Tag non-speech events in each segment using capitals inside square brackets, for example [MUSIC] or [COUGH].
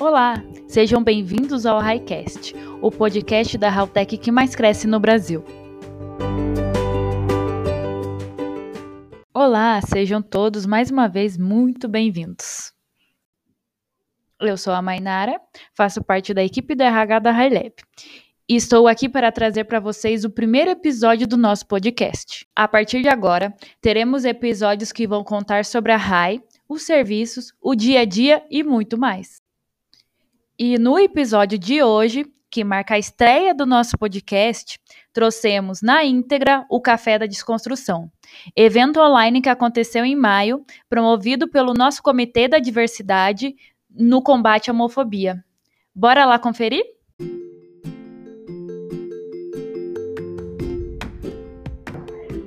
Olá, sejam bem-vindos ao Highcast, o podcast da Haltech que mais cresce no Brasil. Olá, sejam todos mais uma vez muito bem-vindos. Eu sou a Mainara, faço parte da equipe da RH da HighLab e estou aqui para trazer para vocês o primeiro episódio do nosso podcast. A partir de agora, teremos episódios que vão contar sobre a RAI, os serviços, o dia a dia e muito mais. E no episódio de hoje, que marca a estreia do nosso podcast, trouxemos na íntegra o Café da Desconstrução, evento online que aconteceu em maio, promovido pelo nosso Comitê da Diversidade no combate à homofobia. Bora lá conferir?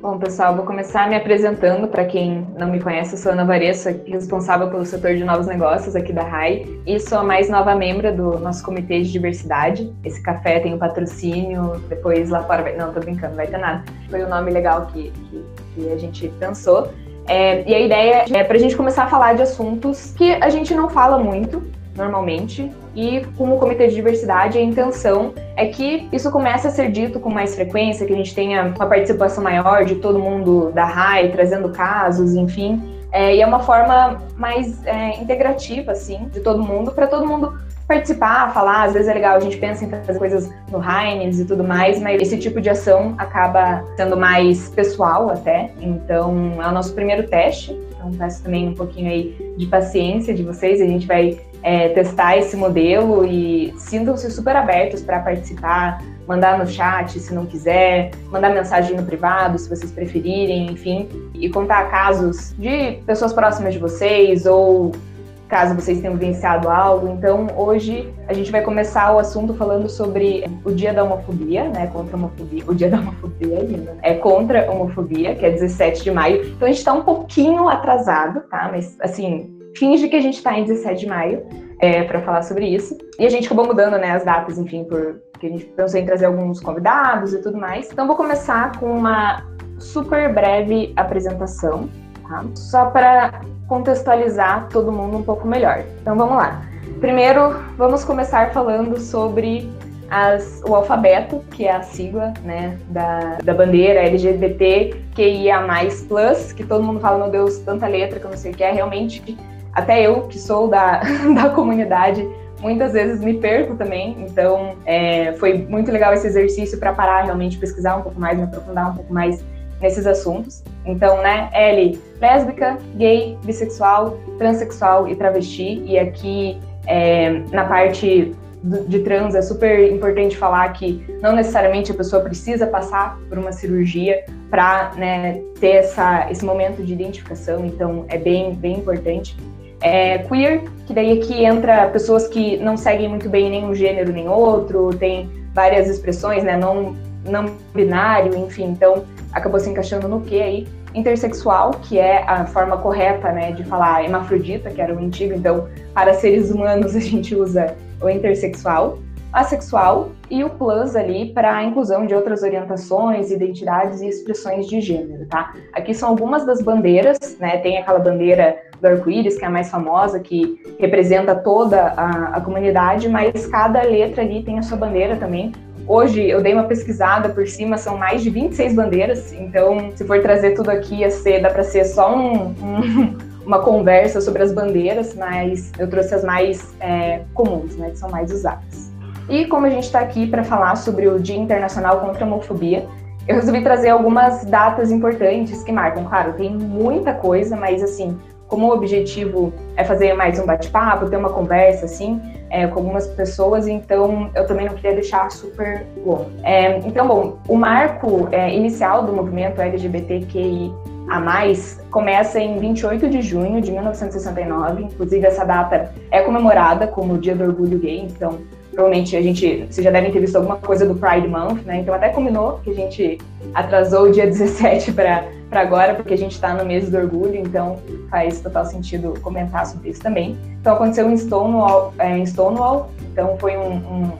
Bom, pessoal, vou começar me apresentando. Para quem não me conhece, eu sou Ana Varessa, responsável pelo setor de novos negócios aqui da RAI e sou a mais nova membro do nosso comitê de diversidade. Esse café tem o um patrocínio, depois lá fora vai... Não, tô brincando, vai ter nada. Foi o um nome legal que, que, que a gente pensou. É, e a ideia é para a gente começar a falar de assuntos que a gente não fala muito, normalmente, e como comitê de diversidade, a intenção é que isso comece a ser dito com mais frequência, que a gente tenha uma participação maior de todo mundo da RAI, trazendo casos, enfim. É, e é uma forma mais é, integrativa, assim, de todo mundo, para todo mundo participar, falar. Às vezes é legal, a gente pensa em fazer coisas no Heinz e tudo mais, mas esse tipo de ação acaba sendo mais pessoal até. Então, é o nosso primeiro teste. Então, peço também um pouquinho aí de paciência de vocês. A gente vai é, testar esse modelo e sintam-se super abertos para participar, mandar no chat se não quiser, mandar mensagem no privado se vocês preferirem, enfim, e contar casos de pessoas próximas de vocês ou caso vocês tenham vivenciado algo. Então, hoje a gente vai começar o assunto falando sobre o Dia da Homofobia, né? Contra a homofobia. O Dia da Homofobia lindo, né? É contra a homofobia, que é 17 de maio. Então, a gente está um pouquinho atrasado, tá? Mas, assim, finge que a gente está em 17 de maio é, para falar sobre isso. E a gente acabou mudando né, as datas, enfim, porque a gente pensou em trazer alguns convidados e tudo mais. Então vou começar com uma super breve apresentação, tá? Só para contextualizar todo mundo um pouco melhor. Então vamos lá. Primeiro, vamos começar falando sobre as, o alfabeto, que é a sigla né, da, da bandeira LGBTQIA+, que todo mundo fala, meu Deus, tanta letra que eu não sei o que é, realmente até eu, que sou da, [LAUGHS] da comunidade, muitas vezes me perco também. Então, é, foi muito legal esse exercício para parar realmente, pesquisar um pouco mais, me aprofundar um pouco mais nesses assuntos. Então, né, L, lésbica, gay, bissexual, transexual e travesti. E aqui, é, na parte de trans, é super importante falar que não necessariamente a pessoa precisa passar por uma cirurgia para né, ter essa, esse momento de identificação. Então, é bem, bem importante é, queer, que daí aqui entra pessoas que não seguem muito bem nenhum gênero nem outro, tem várias expressões, né? Não, não binário, enfim, então acabou se encaixando no que aí? Intersexual, que é a forma correta, né, de falar hemafrodita, que era o antigo, então para seres humanos [LAUGHS] a gente usa o intersexual assexual e o plus ali para a inclusão de outras orientações, identidades e expressões de gênero, tá? Aqui são algumas das bandeiras, né? Tem aquela bandeira do arco-íris, que é a mais famosa, que representa toda a, a comunidade, mas cada letra ali tem a sua bandeira também. Hoje eu dei uma pesquisada por cima, são mais de 26 bandeiras, então se for trazer tudo aqui, ia ser, dá para ser só um, um, [LAUGHS] uma conversa sobre as bandeiras, mas eu trouxe as mais é, comuns, né, que são mais usadas. E como a gente está aqui para falar sobre o Dia Internacional contra a Homofobia, eu resolvi trazer algumas datas importantes que marcam. Claro, tem muita coisa, mas assim, como o objetivo é fazer mais um bate-papo, ter uma conversa assim é, com algumas pessoas, então eu também não queria deixar super longo. É, então, bom, o marco é, inicial do movimento LGBTQI a mais começa em 28 de junho de 1969. Inclusive, essa data é comemorada como o Dia do Orgulho Gay, então provavelmente a gente, vocês já devem ter visto alguma coisa do Pride Month, né? Então até combinou que a gente atrasou o dia [LAUGHS] 17 para agora, porque a gente está no mês do orgulho, então faz total sentido comentar sobre isso também. Então aconteceu em Stonewall, é, em Stonewall então foi um, um,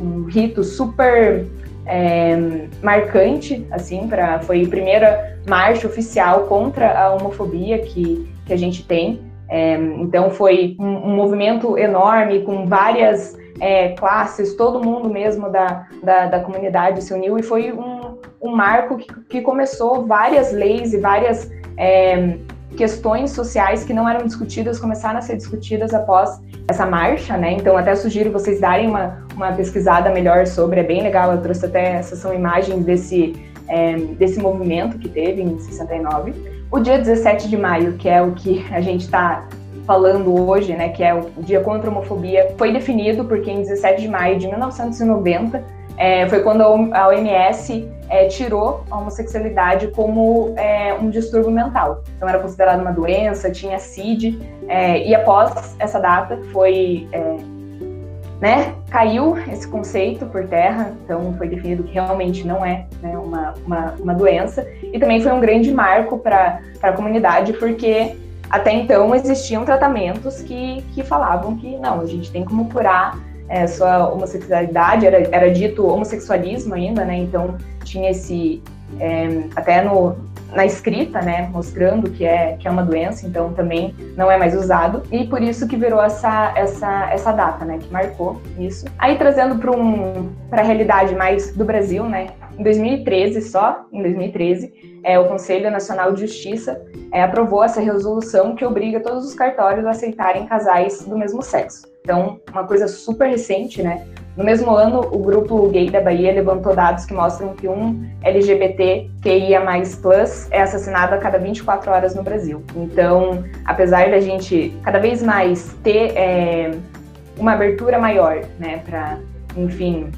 um rito super é, marcante, assim, para foi a primeira marcha oficial contra a homofobia que, que a gente tem. É, então foi um, um, movimento enorme com várias é, classes, todo mundo mesmo da, da, da, comunidade se uniu e foi um, um marco que, que começou várias leis e várias é, questões sociais que não eram discutidas começaram a ser discutidas após essa marcha, né? Então até sugiro vocês darem uma, uma pesquisada melhor sobre, é bem legal, eu trouxe até essas são imagens desse, é, desse movimento que teve em 69. O dia 17 de maio, que é o que a gente está falando hoje, né, que é o Dia contra a Homofobia, foi definido porque em 17 de maio de 1990 é, foi quando a OMS é, tirou a homossexualidade como é, um distúrbio mental. Então era considerado uma doença, tinha CID, é, e após essa data foi é, né, caiu esse conceito por terra, então foi definido que realmente não é né, uma, uma, uma, doença, e também foi um grande marco para a comunidade, porque até então existiam tratamentos que, que falavam que não, a gente tem como curar é, sua homossexualidade, era, era dito homossexualismo ainda, né, então tinha esse, é, até no, na escrita, né, mostrando que é, que é uma doença, então também não é mais usado, e por isso que virou essa, essa, essa data, né, que marcou isso. Aí trazendo para um, a realidade mais do Brasil, né, em 2013 só, em 2013, é, o Conselho Nacional de Justiça é, aprovou essa resolução que obriga todos os cartórios a aceitarem casais do mesmo sexo. Então, uma coisa super recente, né? No mesmo ano, o grupo gay da Bahia levantou dados que mostram que um LGBT plus é assassinado a cada 24 horas no Brasil. Então, apesar da gente cada vez mais ter é, uma abertura maior, né, para, enfim,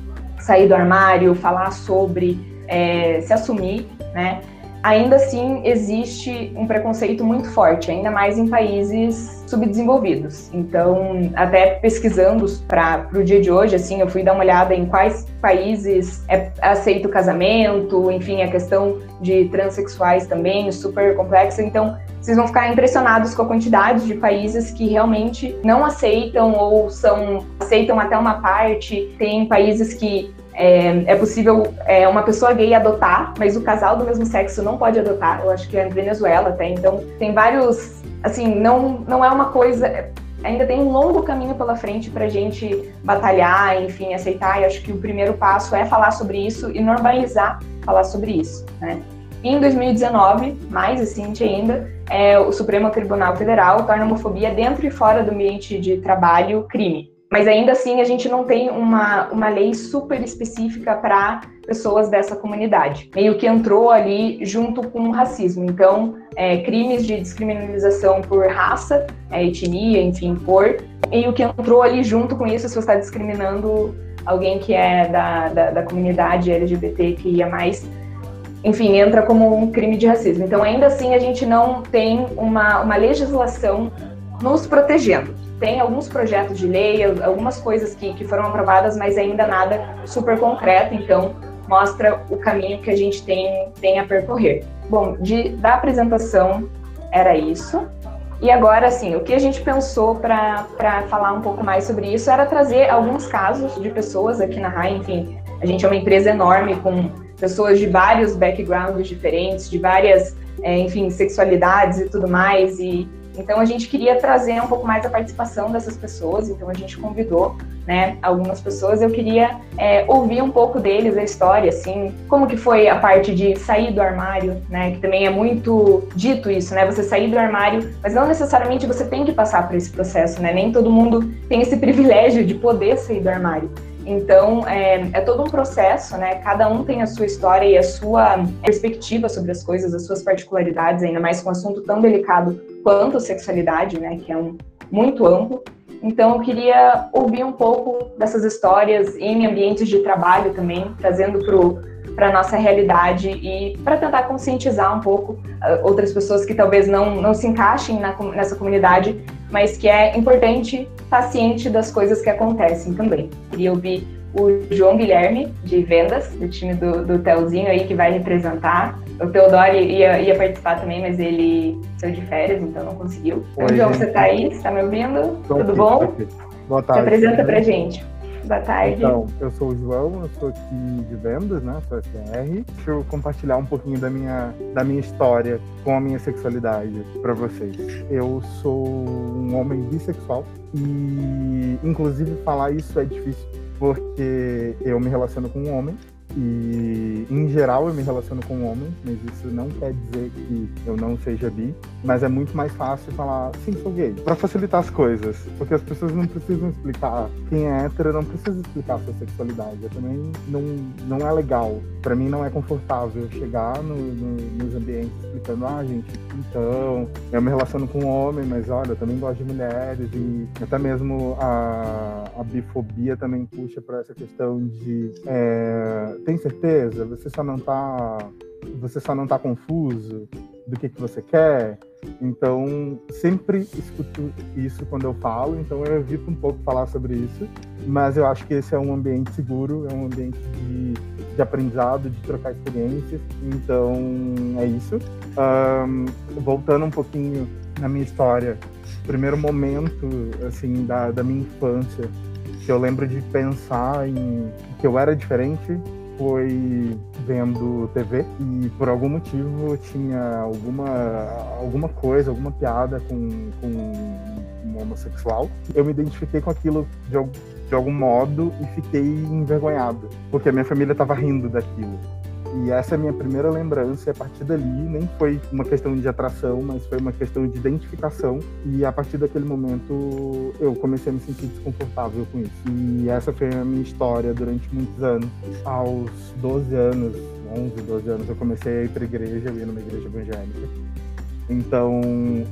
sair do armário, falar sobre, é, se assumir, né, ainda assim existe um preconceito muito forte, ainda mais em países subdesenvolvidos. Então, até pesquisando para o dia de hoje, assim, eu fui dar uma olhada em quais países é aceito casamento, enfim, a questão de transexuais também, super complexa. Então, vocês vão ficar impressionados com a quantidade de países que realmente não aceitam ou são aceitam até uma parte. Tem países que é, é, possível é, uma pessoa gay adotar, mas o casal do mesmo sexo não pode adotar. Eu acho que é na Venezuela até. Então, tem vários. Assim, não, não é uma coisa. Ainda tem um longo caminho pela frente para a gente batalhar, enfim, aceitar. E acho que o primeiro passo é falar sobre isso e normalizar falar sobre isso, né? Em 2019, mais recente ainda, é, o Supremo Tribunal Federal torna a homofobia dentro e fora do ambiente de trabalho crime. Mas ainda assim a gente não tem uma, uma lei super específica para pessoas dessa comunidade. Meio que entrou ali junto com o racismo. Então, é, crimes de descriminalização por raça, é, etnia, enfim, por. Meio que entrou ali junto com isso se você está discriminando alguém que é da, da, da comunidade mais enfim, entra como um crime de racismo. Então, ainda assim, a gente não tem uma, uma legislação nos protegendo tem alguns projetos de lei, algumas coisas que, que foram aprovadas, mas ainda nada super concreto, então mostra o caminho que a gente tem, tem a percorrer. Bom, de, da apresentação era isso. E agora, assim, o que a gente pensou para falar um pouco mais sobre isso era trazer alguns casos de pessoas aqui na RAI, enfim, a gente é uma empresa enorme com pessoas de vários backgrounds diferentes, de várias, é, enfim, sexualidades e tudo mais, e então a gente queria trazer um pouco mais a participação dessas pessoas, então a gente convidou né, algumas pessoas. Eu queria é, ouvir um pouco deles, a história, assim, como que foi a parte de sair do armário, né, que também é muito dito isso, né, você sair do armário, mas não necessariamente você tem que passar por esse processo, né, nem todo mundo tem esse [LAUGHS] privilégio de poder sair do armário. Então, é, é, todo um processo, né? Cada um tem a sua história e a sua perspectiva sobre as coisas, as suas particularidades, ainda mais com um assunto tão delicado quanto sexualidade, né? Que é um muito amplo. Então, eu queria ouvir um pouco dessas histórias em ambientes de trabalho também, trazendo para a nossa realidade e para tentar conscientizar um pouco uh, outras pessoas que talvez não, não se encaixem na, nessa comunidade, mas que é importante estar ciente das coisas que acontecem também. Queria ouvir o João Guilherme, de vendas, do time do, do Telzinho aí, que vai representar. O Teodoro ia, ia participar também, mas ele saiu de férias, então não conseguiu. Oi, João, gente. você está aí? Você está me ouvindo? Tô Tudo aqui, bom? Boa tarde. Se apresenta pra gente. Boa tarde. Então, eu sou o João, eu sou aqui de vendas, né? Sou SR. Deixa eu compartilhar um pouquinho da minha, da minha história com a minha sexualidade para vocês. Eu sou um homem bissexual e, inclusive, falar isso é difícil porque eu me relaciono com um homem e, em geral, eu me relaciono com homens, mas isso não quer dizer que eu não seja bi. Mas é muito mais fácil falar, sim, sou gay. Para facilitar as coisas. Porque as pessoas não precisam explicar. Quem é hétero não precisa explicar a sua sexualidade. Eu também não, não é legal. Para mim, não é confortável chegar no, no, nos ambientes explicando, ah, gente, então, eu me relaciono com homem, mas olha, eu também gosto de mulheres. E até mesmo a, a bifobia também puxa para essa questão de. É, tem certeza? Você só não tá, você só não tá confuso do que que você quer? Então, sempre escuto isso quando eu falo, então eu evito um pouco falar sobre isso, mas eu acho que esse é um ambiente seguro, é um ambiente de, de aprendizado, de trocar experiências, então é isso. Um, voltando um pouquinho na minha história, primeiro momento, assim, da, da minha infância, que eu lembro de pensar em que eu era diferente, foi vendo TV e por algum motivo tinha alguma, alguma coisa, alguma piada com, com um homossexual. Eu me identifiquei com aquilo de, de algum modo e fiquei envergonhado, porque a minha família estava rindo daquilo. E essa é a minha primeira lembrança. E a partir dali, nem foi uma questão de atração, mas foi uma questão de identificação. E a partir daquele momento, eu comecei a me sentir desconfortável com isso. E essa foi a minha história durante muitos anos. Aos 12 anos, 11, 12 anos, eu comecei a ir para igreja, eu ia numa igreja evangélica. Então,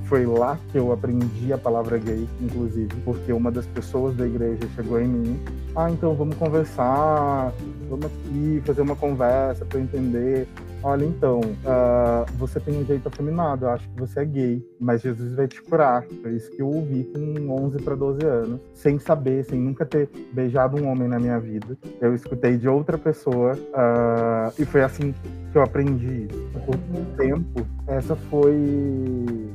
foi lá que eu aprendi a palavra gay, inclusive, porque uma das pessoas da igreja chegou em mim. Ah, então vamos conversar, vamos aqui fazer uma conversa para entender. Olha, então, uh, você tem um jeito afeminado, eu acho que você é gay, mas Jesus vai te curar. Foi isso que eu ouvi com 11 para 12 anos, sem saber, sem nunca ter beijado um homem na minha vida. Eu escutei de outra pessoa uh, e foi assim que eu aprendi. Por muito tempo, essa foi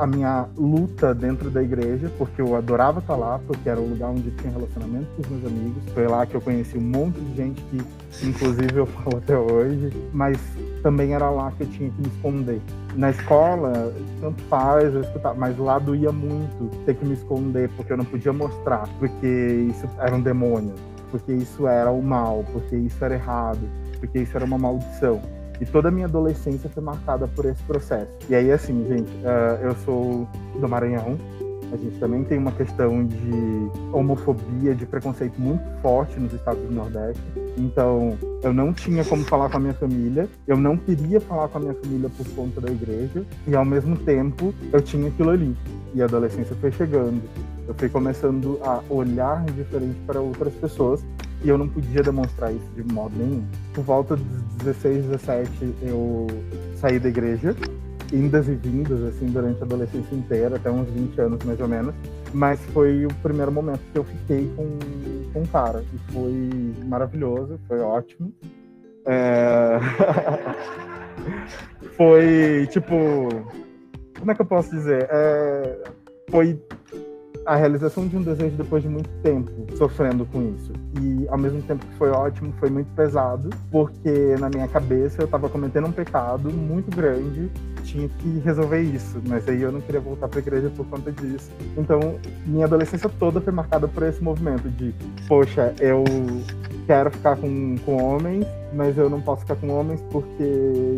a minha luta dentro da igreja, porque eu adorava estar lá, porque era o lugar onde tinha relacionamento com os meus amigos. Foi lá que eu conheci um monte de gente que, inclusive, eu falo até hoje. Mas também era lá que eu tinha que me esconder. Na escola, tanto faz, eu escutava, mas lá doía muito ter que me esconder, porque eu não podia mostrar, porque isso era um demônio, porque isso era o mal, porque isso era errado, porque isso era uma maldição. E toda a minha adolescência foi marcada por esse processo. E aí, assim, gente, uh, eu sou do Maranhão. A gente também tem uma questão de homofobia, de preconceito muito forte nos estados do Nordeste. Então, eu não tinha como falar com a minha família, eu não queria falar com a minha família por conta da igreja, e ao mesmo tempo eu tinha aquilo ali. E a adolescência foi chegando. Eu fui começando a olhar diferente para outras pessoas e eu não podia demonstrar isso de modo nenhum. Por volta dos 16, 17, eu saí da igreja, indas e vindas, assim, durante a adolescência inteira, até uns 20 anos mais ou menos. Mas foi o primeiro momento que eu fiquei com, com um cara. E foi maravilhoso, foi ótimo. É... [LAUGHS] foi, tipo. Como é que eu posso dizer? É... Foi a realização de um desejo depois de muito tempo sofrendo com isso. E ao mesmo tempo que foi ótimo, foi muito pesado, porque na minha cabeça eu estava cometendo um pecado muito grande, tinha que resolver isso, mas aí eu não queria voltar para a igreja por conta disso. Então, minha adolescência toda foi marcada por esse movimento de, poxa, eu quero ficar com, com homens, mas eu não posso ficar com homens porque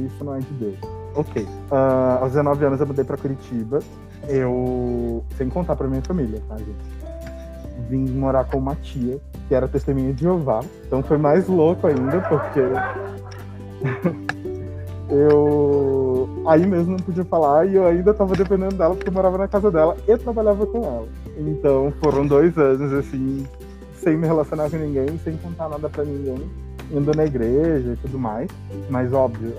isso não é de Deus. Ok. Uh, aos 19 anos eu mudei para Curitiba eu, sem contar pra minha família, tá, gente? Vim morar com uma tia, que era testemunha de Jeová. Então foi mais louco ainda, porque. [LAUGHS] eu aí mesmo não podia falar e eu ainda tava dependendo dela porque eu morava na casa dela e trabalhava com ela. Então foram dois anos assim, sem me relacionar com ninguém, sem contar nada para ninguém, indo na igreja e tudo mais. Mas óbvio,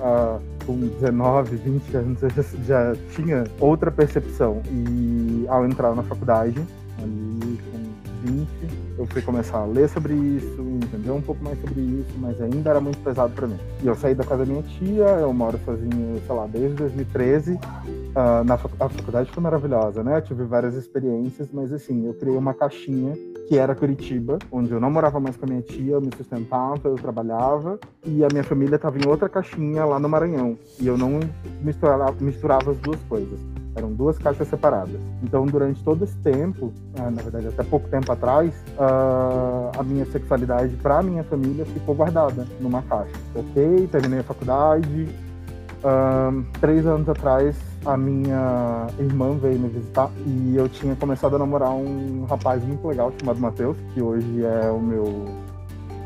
com 19, 20 anos eu já, já, tinha outra percepção. E ao entrar na faculdade, ali com 20, eu fui começar a ler sobre isso, entender um pouco mais sobre isso, mas ainda era muito pesado para mim. E eu saí da casa da minha tia, eu moro sozinho, sei lá, desde 2013. Uh, ah, na fac a faculdade foi maravilhosa, né? Eu tive várias experiências, mas assim, eu criei uma caixinha que era Curitiba, onde eu não morava mais com a minha tia, eu me sustentava, eu trabalhava, e a minha família estava em outra caixinha lá no Maranhão. E eu não misturava, misturava as duas coisas. Eram duas caixas separadas. Então, durante todo esse tempo, ah, na verdade, até pouco tempo atrás, ah, a minha sexualidade para a minha família ficou guardada numa caixa. Ok, terminei a faculdade. Uh, três anos atrás, a minha irmã veio me visitar e eu tinha começado a namorar um rapaz muito legal chamado Matheus, que hoje é o meu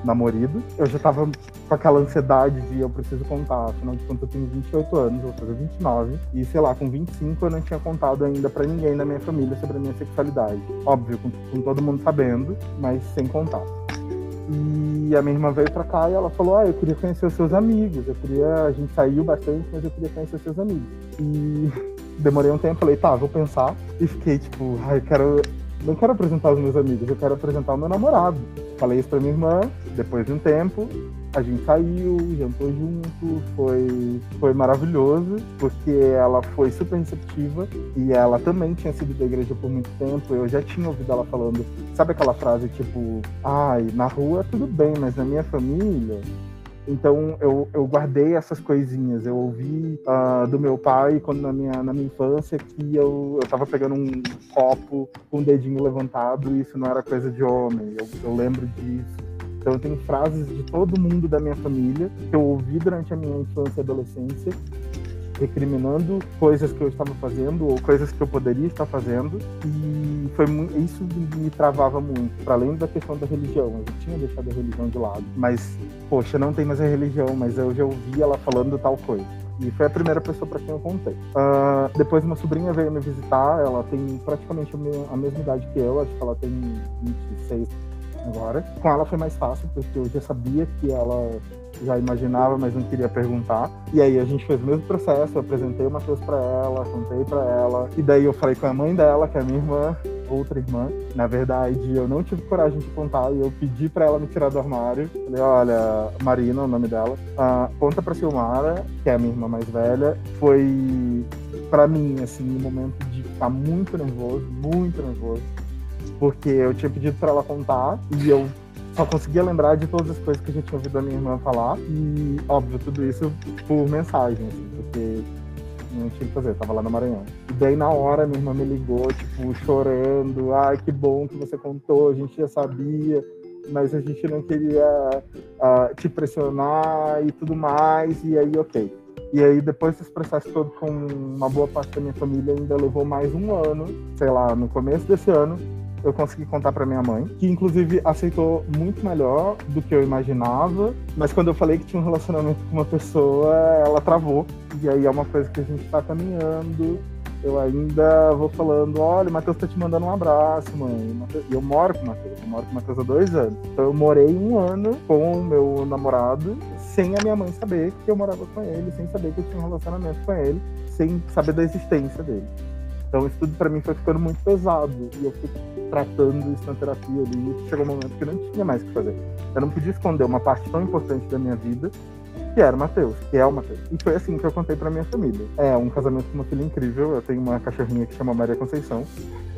namorado. Eu já tava com aquela ansiedade de eu preciso contar, afinal de contas eu tenho 28 anos, vou fazer 29, e sei lá, com 25 eu não tinha contado ainda para ninguém da minha família sobre a minha sexualidade. Óbvio, com, com todo mundo sabendo, mas sem contar. E a minha irmã veio pra cá e ela falou: Ah, eu queria conhecer os seus amigos. Eu queria. A gente saiu bastante, mas eu queria conhecer os seus amigos. E [LAUGHS] demorei um tempo, falei: Tá, vou pensar. E fiquei tipo: Ai, eu quero. Não quero apresentar os meus amigos, eu quero apresentar o meu namorado. Falei isso pra minha irmã, depois de um tempo, a gente saiu, jantou junto, foi, foi maravilhoso, porque ela foi super receptiva e ela também tinha sido da igreja por muito tempo. Eu já tinha ouvido ela falando, sabe aquela frase tipo, ai, na rua tudo bem, mas na minha família. Então eu, eu guardei essas coisinhas. Eu ouvi uh, do meu pai quando na minha, na minha infância que eu, eu tava pegando um copo com o dedinho levantado e isso não era coisa de homem. Eu, eu lembro disso então tenho frases de todo mundo da minha família que eu ouvi durante a minha infância e adolescência, recriminando coisas que eu estava fazendo ou coisas que eu poderia estar fazendo. E foi isso me travava muito, para além da questão da religião. Eu tinha deixado a religião de lado, mas poxa, não tem mais a religião, mas eu já ouvi ela falando tal coisa. E foi a primeira pessoa para quem eu contei. Uh, depois uma sobrinha veio me visitar, ela tem praticamente a mesma idade que eu, acho que ela tem 26 agora. Com ela foi mais fácil, porque eu já sabia que ela já imaginava, mas não queria perguntar. E aí a gente fez o mesmo processo, eu apresentei o Matheus para ela, contei para ela, e daí eu falei com a mãe dela, que é a minha irmã, outra irmã. Na verdade, eu não tive coragem de contar e eu pedi para ela me tirar do armário. Falei, olha, Marina, o nome dela, uh, conta pra Silmara, que é a minha irmã mais velha. Foi para mim, assim, um momento de ficar muito nervoso, muito nervoso porque eu tinha pedido para ela contar e eu só conseguia lembrar de todas as coisas que a gente tinha ouvido a minha irmã falar. E, óbvio, tudo isso por mensagem, assim, porque não tinha que fazer, tava lá no Maranhão. E daí, na hora, minha irmã me ligou, tipo, chorando. Ai, que bom que você contou, a gente já sabia, mas a gente não queria uh, te pressionar e tudo mais. E aí, ok. E aí, depois desse processo todo com uma boa parte da minha família, ainda levou mais um ano, sei lá, no começo desse ano, eu consegui contar para minha mãe, que inclusive aceitou muito melhor do que eu imaginava, mas quando eu falei que tinha um relacionamento com uma pessoa, ela travou. E aí é uma coisa que a gente está caminhando. Eu ainda vou falando, olha, o Matheus tá te mandando um abraço, mãe. E eu moro com o Matheus, eu moro com o Matheus há dois anos. Então eu morei um ano com o meu namorado, sem a minha mãe saber que eu morava com ele, sem saber que eu tinha um relacionamento com ele, sem saber da existência dele. Então isso tudo para mim foi ficando muito pesado. E eu fui tratando isso na terapia ali. E chegou um momento que eu não tinha mais o que fazer. Eu não podia esconder uma parte tão importante da minha vida, que era o Matheus, que é o Matheus. E foi assim que eu contei pra minha família. É um casamento com uma filha incrível. Eu tenho uma cachorrinha que chama Maria Conceição.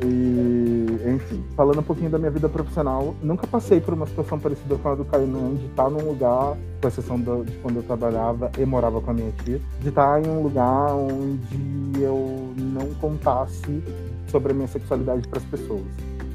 E, enfim, falando um pouquinho da minha vida profissional, nunca passei por uma situação parecida com a do Kainan, de estar num lugar, com exceção de quando eu trabalhava e morava com a minha tia, de estar em um lugar onde eu não contasse sobre a minha sexualidade para as pessoas.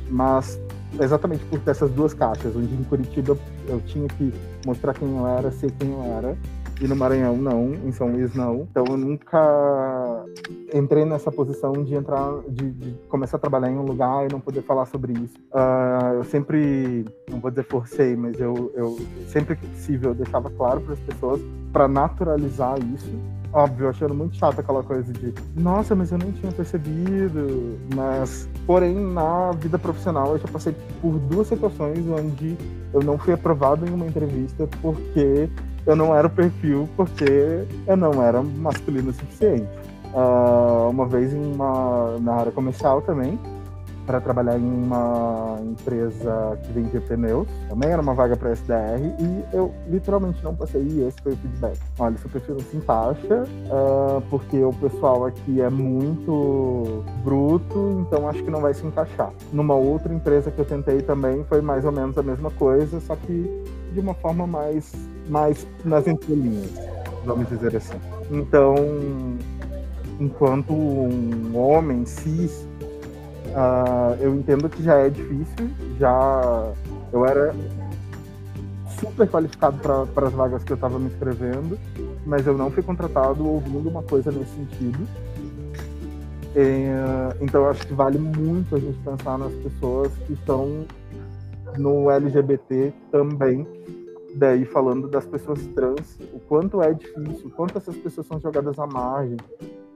Mas exatamente por essas duas caixas, onde em Curitiba eu tinha que mostrar quem eu era, ser quem eu era, e no Maranhão não, em São Luís não. Então eu nunca entrei nessa posição de entrar, de, de começar a trabalhar em um lugar e não poder falar sobre isso. Uh, eu sempre, não vou dizer forcei, mas eu, eu sempre que possível eu deixava claro para as pessoas para naturalizar isso óbvio, achando muito chato aquela coisa de nossa, mas eu não tinha percebido. Mas, porém, na vida profissional eu já passei por duas situações onde eu não fui aprovado em uma entrevista porque eu não era o perfil, porque eu não era masculino o suficiente. Uh, uma vez em uma, na área comercial também, para trabalhar em uma empresa que vende pneus. Também era uma vaga para SDR e eu literalmente não passei e esse foi o feedback. Olha, seu perfil não se encaixa uh, porque o pessoal aqui é muito bruto então acho que não vai se encaixar. Numa outra empresa que eu tentei também foi mais ou menos a mesma coisa, só que de uma forma mais, mais nas entrelinhas, vamos dizer assim. Então, enquanto um homem cis, uh, eu entendo que já é difícil, já eu era super qualificado para as vagas que eu estava me inscrevendo, mas eu não fui contratado ouvindo uma coisa nesse sentido. É, então eu acho que vale muito a gente pensar nas pessoas que estão no LGBT também. Daí falando das pessoas trans, o quanto é difícil, o quanto essas pessoas são jogadas à margem.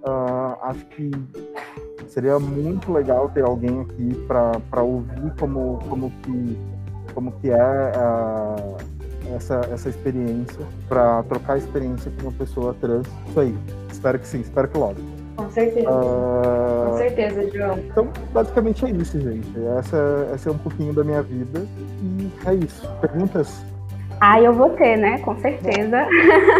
Uh, acho que seria muito legal ter alguém aqui para ouvir como, como que como que é uh, essa, essa experiência, para trocar experiência com uma pessoa trans. Isso aí. Espero que sim, espero que logo. Com certeza. Uh, com certeza, João. Então, basicamente é isso, gente. Essa, essa é um pouquinho da minha vida. E é isso. Perguntas? Ah, eu vou ter, né? Com certeza.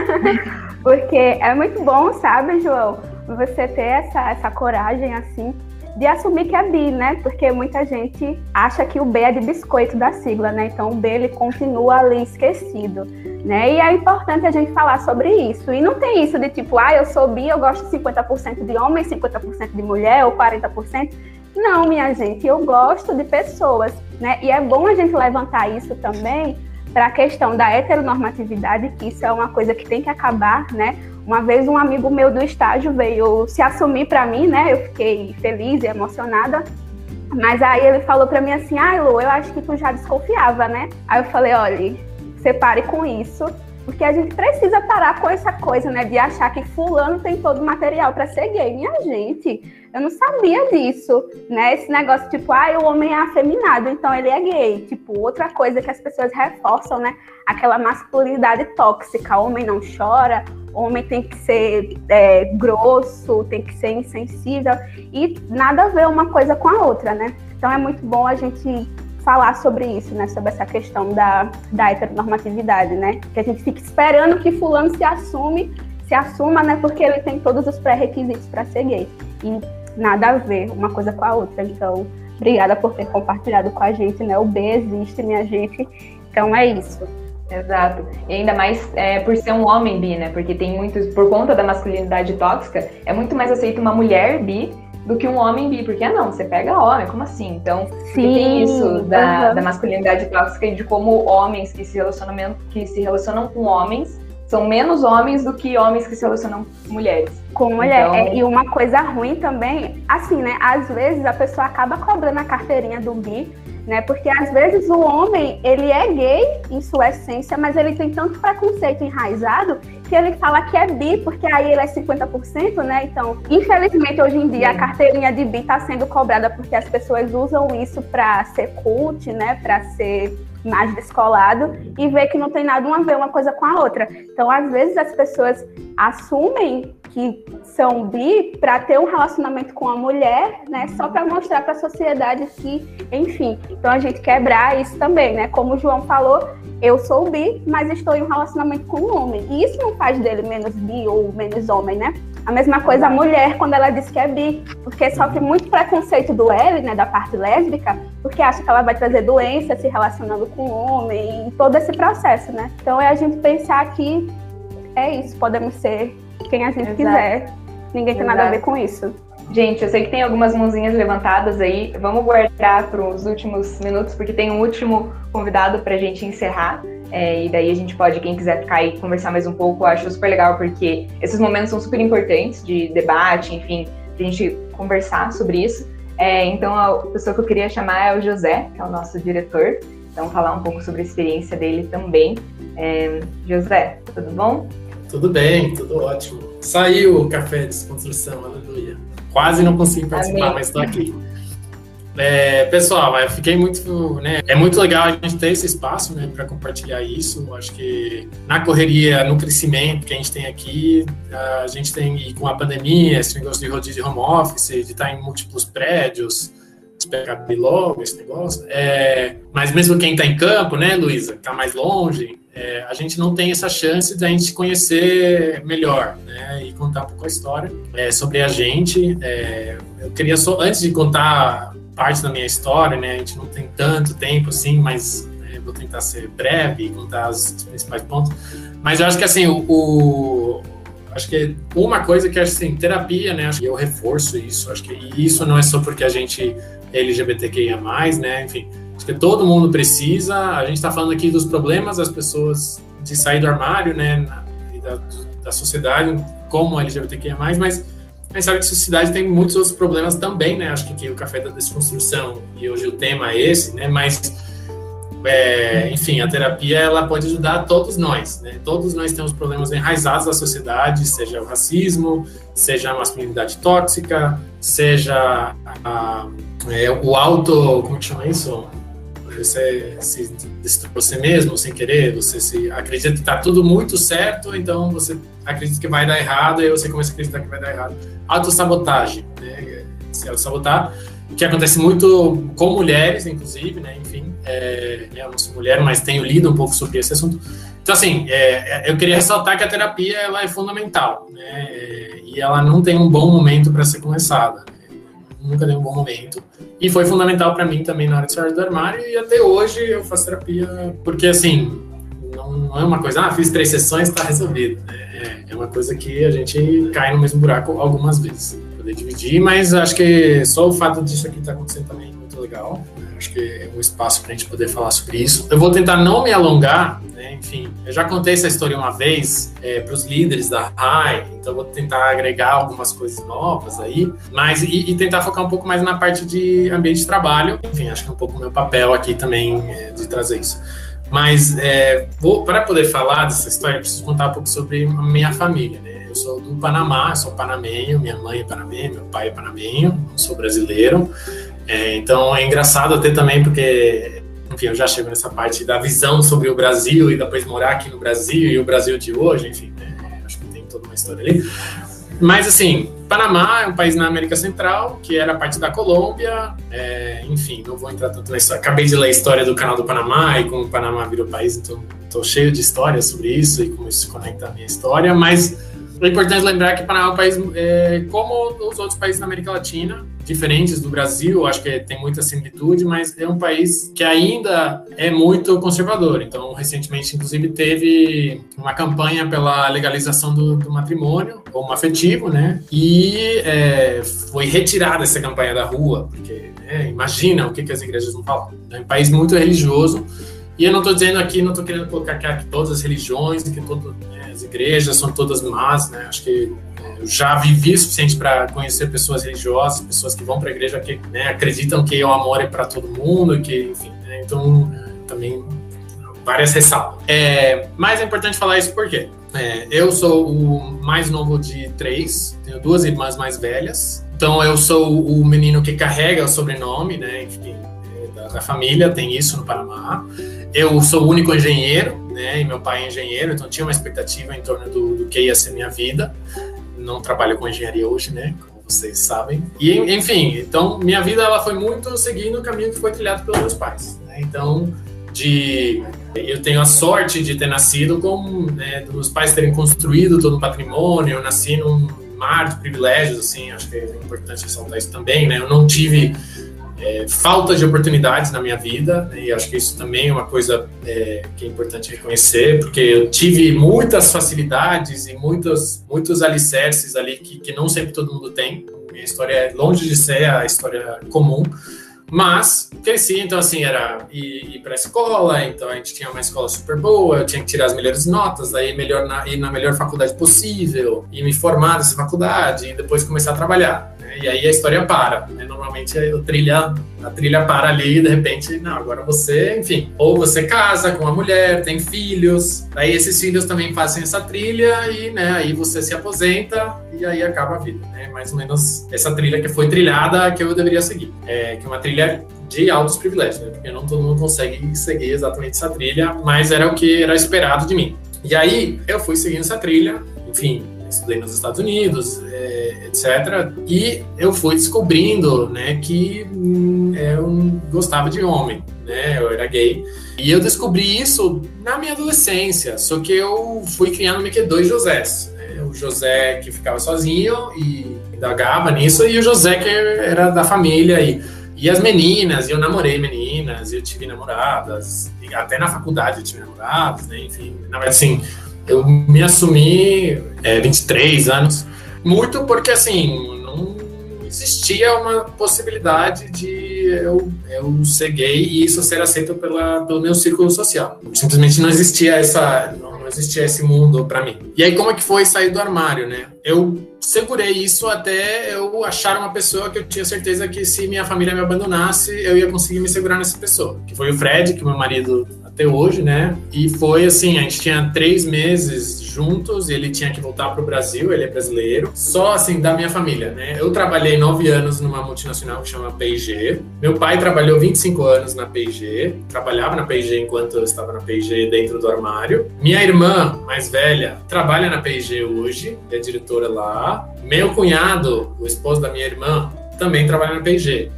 [LAUGHS] Porque é muito bom, sabe, João? Você ter essa, essa coragem assim de assumir que é bi, né? Porque muita gente acha que o B é de biscoito da sigla, né? Então o B ele continua ali esquecido, né? E é importante a gente falar sobre isso. E não tem isso de tipo, ah, eu sou bi, eu gosto 50% de homem, 50% de mulher ou 40%. Não, minha gente, eu gosto de pessoas, né? E é bom a gente levantar isso também para a questão da heteronormatividade, que isso é uma coisa que tem que acabar, né? Uma vez um amigo meu do estágio veio se assumir para mim, né? Eu fiquei feliz e emocionada. Mas aí ele falou para mim assim: "Ah, Lu, eu acho que tu já desconfiava, né?" Aí eu falei: "Olha, separe com isso, porque a gente precisa parar com essa coisa, né, de achar que fulano tem todo o material para ser gay. Minha gente, eu não sabia disso, né? Esse negócio tipo, ah, o homem é afeminado, então ele é gay. Tipo, outra coisa que as pessoas reforçam, né? Aquela masculinidade tóxica. Homem não chora, homem tem que ser é, grosso, tem que ser insensível. E nada a ver uma coisa com a outra, né? Então é muito bom a gente falar sobre isso, né? Sobre essa questão da, da heteronormatividade, né? Que a gente fica esperando que fulano se assume, se assuma, né? Porque ele tem todos os pré-requisitos para ser gay. E nada a ver uma coisa com a outra. Então, obrigada por ter compartilhado com a gente, né? O B existe, minha gente. Então é isso. Exato. E ainda mais é, por ser um homem bi, né? Porque tem muitos, por conta da masculinidade tóxica, é muito mais aceito uma mulher bi do que um homem bi, porque ah, não, você pega homem, como assim? Então, tem isso da, uhum. da masculinidade tóxica e de como homens que se, relacionam, que se relacionam com homens são menos homens do que homens que se relacionam com mulheres. Com mulher. Então... É, e uma coisa ruim também, assim, né? Às vezes a pessoa acaba cobrando a carteirinha do bi né? Porque às vezes o homem, ele é gay em sua essência, mas ele tem tanto preconceito enraizado que ele fala que é bi, porque aí ele é 50%, né? Então, infelizmente, hoje em dia, a carteirinha de bi está sendo cobrada porque as pessoas usam isso para ser cult, né? Para ser mais descolado e ver que não tem nada a ver uma coisa com a outra. Então, às vezes, as pessoas assumem que são bi para ter um relacionamento com a mulher, né? Só para mostrar para a sociedade que, enfim. Então, a gente quebrar isso também, né? Como o João falou, eu sou bi, mas estou em um relacionamento com um homem. E isso não faz dele menos bi ou menos homem, né? A mesma coisa a mulher quando ela diz que é bi, porque sofre muito preconceito do L, né, da parte lésbica, porque acha que ela vai trazer doença se relacionando com o homem e todo esse processo, né? Então é a gente pensar que é isso, podemos ser quem a gente Exato. quiser. Ninguém tem Exato. nada a ver com isso. Gente, eu sei que tem algumas mãozinhas levantadas aí. Vamos guardar para os últimos minutos, porque tem um último convidado para a gente encerrar. É, e daí a gente pode, quem quiser ficar aí conversar mais um pouco, eu acho super legal, porque esses momentos são super importantes de debate, enfim, de a gente conversar sobre isso. É, então, a pessoa que eu queria chamar é o José, que é o nosso diretor. Então, falar um pouco sobre a experiência dele também. É, José, tudo bom? Tudo bem, tudo ótimo. Saiu o café de desconstrução, aleluia. Quase não consegui participar, Amém. mas estou aqui. É, pessoal, eu fiquei muito, né, é muito legal a gente ter esse espaço, né, para compartilhar isso. Acho que na correria, no crescimento que a gente tem aqui, a gente tem e com a pandemia, esse negócio de rodízio de home office, de estar em múltiplos prédios, esperar logo esse negócio. É, mas mesmo quem está em campo, né, Luísa, está mais longe, é, a gente não tem essa chance de a gente conhecer melhor, né? E contar um pouco a história é, sobre a gente. É, eu queria só, antes de contar parte da minha história, né? A gente não tem tanto tempo assim, mas é, vou tentar ser breve e contar os, os, principais pontos. Mas eu acho que assim, o, o acho que uma coisa que assim, terapia, né? Acho que eu reforço isso. Acho que isso não é só porque a gente é LGBTQIA+, né? Enfim, acho que todo mundo precisa. A gente está falando aqui dos problemas das pessoas de sair do armário, né? Na, da, da sociedade como LGBTQIA+, mas a gente sabe que a sociedade tem muitos outros problemas também, né? Acho que aqui o Café da Desconstrução, e hoje o tema é esse, né? Mas é, enfim, a terapia ela pode ajudar todos nós, né? Todos nós temos problemas enraizados da sociedade, seja o racismo, seja a masculinidade tóxica, seja a, é, o auto, como que chama isso? Você se destrói você mesmo sem querer, você se acredita que está tudo muito certo, então você acredita que vai dar errado, e você começa a acreditar que vai dar errado. Autossabotagem, né? Se autossabotar, que acontece muito com mulheres, inclusive, né? Enfim, é, eu não sou mulher, mas tenho lido um pouco sobre esse assunto. Então, assim, é, é eu queria ressaltar que a terapia ela é fundamental, né? E ela não tem um bom momento para ser começada. Né? Nunca tem um bom momento. E foi fundamental para mim também na hora de sair do armário. E até hoje eu faço terapia, porque, assim, não, é uma coisa, ah, fiz três sessões, está resolvido. É, é uma coisa que a gente cai no mesmo buraco algumas vezes poder dividir, mas acho que só o fato disso aqui estar tá acontecendo também é muito legal. Acho que é um espaço para a gente poder falar sobre isso. Eu vou tentar não me alongar, né? enfim, eu já contei essa história uma vez é, para os líderes da RAI, então vou tentar agregar algumas coisas novas aí, mas e, e, tentar focar um pouco mais na parte de ambiente de trabalho. Enfim, acho que é um pouco o meu papel aqui também é, de trazer isso. Mas é, para poder falar dessa história, eu preciso contar um pouco sobre a minha família. Né? Eu sou do Panamá, sou panamenho, minha mãe é panamenha, meu pai é panamenho, sou brasileiro. É, então é engraçado até também porque, enfim, eu já chego nessa parte da visão sobre o Brasil e depois morar aqui no Brasil e o Brasil de hoje, enfim, né? acho que tem toda uma história ali. Mas assim, Panamá é um país na América Central, que era parte da Colômbia, é, enfim, não vou entrar tanto na história. Acabei de ler a história do canal do Panamá e como o Panamá virou país, então estou cheio de histórias sobre isso e como isso se conecta à minha história, mas é importante lembrar que Panamá é um país, é, como os outros países da América Latina, diferentes do Brasil, acho que tem muita similitude, mas é um país que ainda é muito conservador. Então, recentemente, inclusive, teve uma campanha pela legalização do, do matrimônio homoafetivo, né? E é, foi retirada essa campanha da rua, porque né, imagina o que, que as igrejas vão falar. É um país muito religioso. E eu não estou dizendo aqui, não estou querendo colocar aqui todas as religiões, que todo, as igrejas são todas más, né? Acho que é, eu já vivi o suficiente para conhecer pessoas religiosas, pessoas que vão para a igreja que né, acreditam que o amor é para todo mundo, que enfim, né? então também várias ressalvas. É, mas é importante falar isso porque é, eu sou o mais novo de três, tenho duas irmãs mais velhas, então eu sou o menino que carrega o sobrenome, né? Enfim, é, da, da família tem isso no Panamá eu sou o único engenheiro, né? E meu pai é engenheiro, então tinha uma expectativa em torno do, do que ia ser minha vida. Não trabalho com engenharia hoje, né? Como vocês sabem. E enfim, então minha vida ela foi muito seguindo o caminho que foi trilhado pelos meus pais. Né? Então, de eu tenho a sorte de ter nascido com né, pais terem construído todo o patrimônio. Eu nasci num mar de privilégios, assim. Acho que é importante ressaltar isso também, né? Eu não tive é, falta de oportunidades na minha vida, né, e acho que isso também é uma coisa é, que é importante reconhecer, porque eu tive muitas facilidades e muitos, muitos alicerces ali que, que não sempre todo mundo tem. Minha história é longe de ser a história comum, mas cresci, então assim, era ir, ir para a escola, então a gente tinha uma escola super boa, eu tinha que tirar as melhores notas, daí melhor na, ir na melhor faculdade possível, e me formar nessa faculdade, e depois começar a trabalhar. Né? E aí a história para. Né? Normalmente a trilha, a trilha para ali e de repente, não, agora você, enfim, ou você casa com uma mulher, tem filhos, aí esses filhos também fazem essa trilha e né, aí você se aposenta e aí acaba a vida. Né? Mais ou menos essa trilha que foi trilhada que eu deveria seguir. É, que é uma trilha de altos privilégios, né? porque não todo mundo consegue seguir exatamente essa trilha, mas era o que era esperado de mim. E aí eu fui seguindo essa trilha, enfim, estudei nos Estados Unidos, é, etc. E eu fui descobrindo, né, que hum, eu gostava de homem, né? Eu era gay. E eu descobri isso na minha adolescência, só que eu fui criando meio que dois Josés. Né? O José que ficava sozinho e indagava nisso, e o José que era da família. E, e as meninas, eu namorei meninas, eu tive namoradas, até na faculdade eu tive namoradas, né? enfim. Na verdade, assim, eu me assumi é, 23 anos, muito porque, assim, não existia uma possibilidade de eu, eu ser gay e isso ser aceito pela, pelo meu círculo social. Simplesmente não existia essa, não, não existia esse mundo para mim. E aí como é que foi sair do armário, né? Eu segurei isso até eu achar uma pessoa que eu tinha certeza que se minha família me abandonasse, eu ia conseguir me segurar nessa pessoa. Que foi o Fred, que é meu marido até hoje, né? E foi assim, a gente tinha três meses juntos, ele tinha que voltar para o Brasil, ele é brasileiro, só assim, da minha família, né? Eu trabalhei nove anos numa multinacional que chama P&G, meu pai trabalhou 25 anos na P&G, trabalhava na P&G enquanto eu estava na P&G dentro do armário. Minha irmã, mais velha, trabalha na P&G hoje, é diretora lá. Meu cunhado, o esposo da minha irmã, também trabalha na P&G.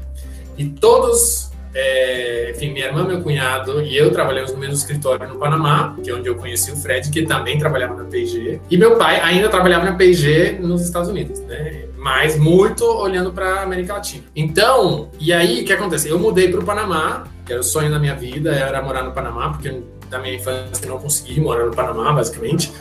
E todos é, enfim, minha irmã, meu cunhado e eu trabalhamos no mesmo escritório no Panamá, que é onde eu conheci o Fred, que também trabalhava na P&G. E meu pai ainda trabalhava na P&G nos Estados Unidos, né? Mas muito olhando para a América Latina. Então, e aí, o que acontece? Eu mudei para o Panamá, que era o sonho da minha vida, era morar no Panamá, porque da minha infância não consegui morar no Panamá, basicamente.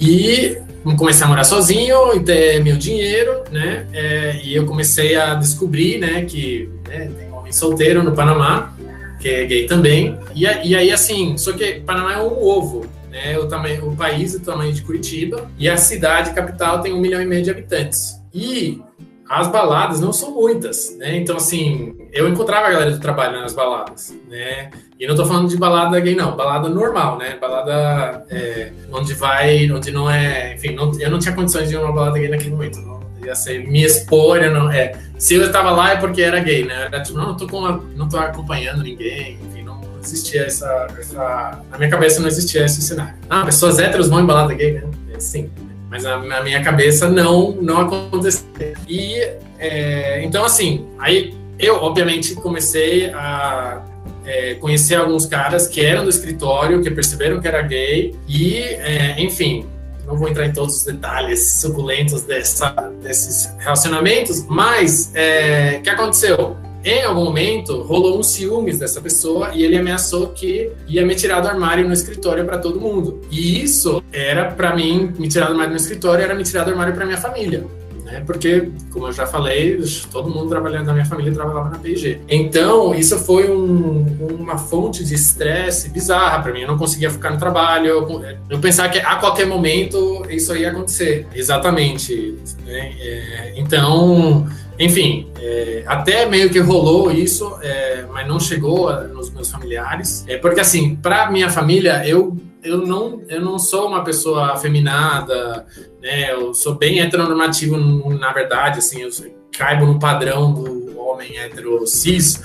E comecei a morar sozinho e ter meu dinheiro, né? É, e eu comecei a descobrir, né, que né, solteiro no Panamá, que é gay também. E, e aí, assim, só que Panamá é um ovo, né? O, tamanho, o país é do tamanho de Curitiba e a cidade capital tem um milhão e meio de habitantes. E as baladas não são muitas, né? Então, assim, eu encontrava a galera do trabalho nas baladas, né? E não tô falando de balada gay, não, balada normal, né? Balada é, onde vai, onde não é. Enfim, não, eu não tinha condições de ir uma balada gay naquele momento, não ia ser me expor, eu não, é, se eu estava lá é porque era gay, né? Era tipo, não, não tô, com não tô acompanhando ninguém, enfim, não existia essa, essa, na minha cabeça não existia esse cenário. Ah, pessoas héteros vão em balada gay, né? É, sim, mas na, na, minha cabeça não, não aconteceu. E, é, então assim, aí eu, obviamente, comecei a é, conhecer alguns caras que eram do escritório, que perceberam que era gay, e, é, enfim, não vou entrar em todos os detalhes suculentos dessa, desses relacionamentos, mas é, o que aconteceu? Em algum momento rolou um ciúmes dessa pessoa e ele ameaçou que ia me tirar do armário no escritório para todo mundo. E isso era para mim, me tirar do armário no escritório era me tirar do armário para minha família né? Porque, como eu já falei, todo mundo trabalhando na minha família trabalhava na P&G. Então, isso foi um, uma fonte de estresse bizarra para mim. Eu não conseguia ficar no trabalho. Eu, eu, pensava que a qualquer momento isso ia acontecer. Exatamente. Né? É, então, enfim, é, até meio que rolou isso, é, mas não chegou nos meus familiares. É, porque, assim, para minha família, eu eu não, eu não sou uma pessoa afeminada, né? Eu sou bem heteronormativo, na verdade, assim, eu caibo no padrão do homem hetero cis.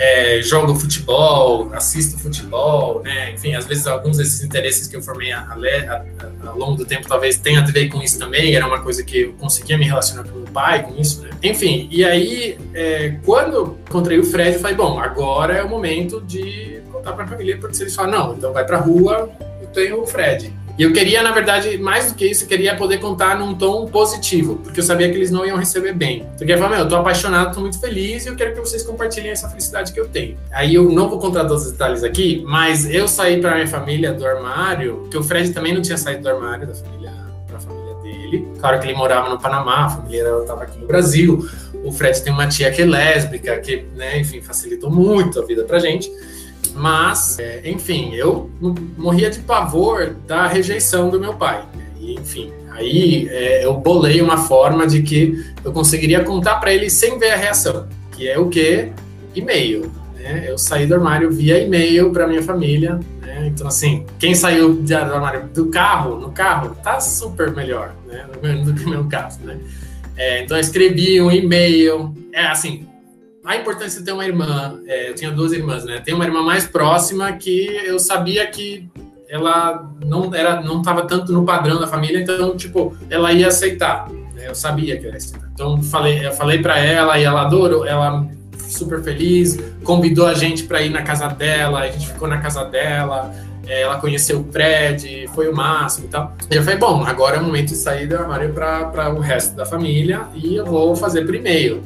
É, jogo futebol, assisto futebol, né? Enfim, às vezes alguns desses interesses que eu formei a, a, a, ao longo do tempo talvez tenha a ver com isso também. Era uma coisa que eu conseguia me relacionar com meu pai, com isso, né? Enfim, e aí, é, quando encontrei o Fred, eu falei, bom, agora é o momento de voltar para a família, porque eles falam, não, então vai para a rua, tenho o Fred. E eu queria, na verdade, mais do que isso, eu queria poder contar num tom positivo, porque eu sabia que eles não iam receber bem. Então eu queria falar, meu, eu tô apaixonado, tô muito feliz e eu quero que vocês compartilhem essa felicidade que eu tenho. Aí eu não vou contar todos os detalhes aqui, mas eu saí para minha família do armário, porque o Fred também não tinha saído do armário da família, pra família dele. Claro que ele morava no Panamá, a família estava aqui no Brasil. O Fred tem uma tia que é lésbica, que, né, enfim, facilitou muito a vida pra gente. Mas, é, enfim, eu morria de pavor da rejeição do meu pai. E, enfim, aí é, eu bolei uma forma de que eu conseguiria contar para ele sem ver a reação, que é o que? E-mail. Né? Eu saí do armário via e-mail para minha família. Né? Então, assim, quem saiu do armário do carro, no carro, tá super melhor né? do que o meu caso. Né? É, então, eu escrevi um e-mail. É assim, a importância de ter uma irmã, é, eu tinha duas irmãs, né? Tem uma irmã mais próxima que eu sabia que ela não era, não estava tanto no padrão da família, então tipo, ela ia aceitar. Né? Eu sabia que ela ia aceitar. Então falei, eu falei para ela e ela adorou, ela super feliz, convidou a gente para ir na casa dela, a gente ficou na casa dela, é, ela conheceu o Fred, foi o máximo e tal. E eu falei, bom, agora é o momento de sair do armário para o resto da família e eu vou fazer. Né?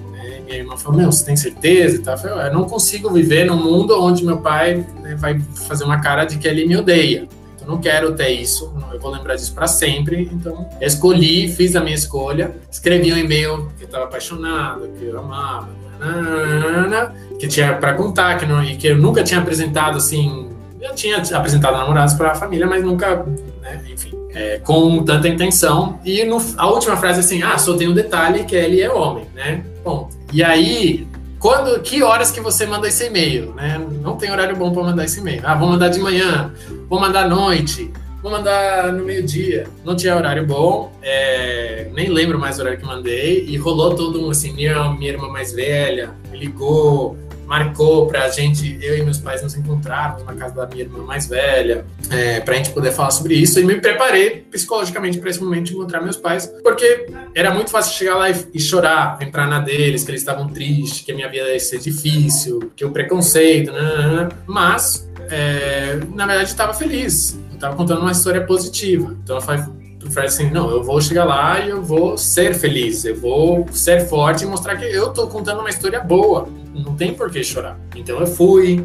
Minha irmã falou, meu, você tem certeza? Eu, falei, eu não consigo viver num mundo onde meu pai né, vai fazer uma cara de que ele me odeia. Eu não quero ter isso, eu vou lembrar disso para sempre. Então, escolhi, fiz a minha escolha, escrevi um e-mail que eu estava apaixonado, que eu amava, nanana, que tinha para contar, que, não, que eu nunca tinha apresentado assim. Eu tinha apresentado namorados para a família, mas nunca, né, enfim, é, com tanta intenção. E no, a última frase assim: ah, só tem um detalhe que ele é homem, né? Bom, e aí quando, que horas que você manda esse e-mail, né? Não tem horário bom para mandar esse e-mail. Ah, vou mandar de manhã, vou mandar à noite, vou mandar no meio-dia. Não tinha horário bom, é, nem lembro mais o horário que mandei. E rolou todo um assim, minha, minha irmã mais velha me ligou, marcou para a gente, eu e meus pais nos encontrarmos na casa da minha irmã mais velha, é, para a gente poder falar sobre isso. E me preparei psicologicamente para esse momento de encontrar meus pais, porque era muito fácil chegar lá e, e chorar, entrar na deles, que eles estavam tristes, que a minha vida ia ser difícil, que o preconceito, né, né, né. mas é, na verdade estava feliz. Estava contando uma história positiva. Então eu falei, Fred assim, não, eu vou chegar lá e eu vou ser feliz, eu vou ser forte e mostrar que eu tô contando uma história boa, não tem por que chorar. Então eu fui,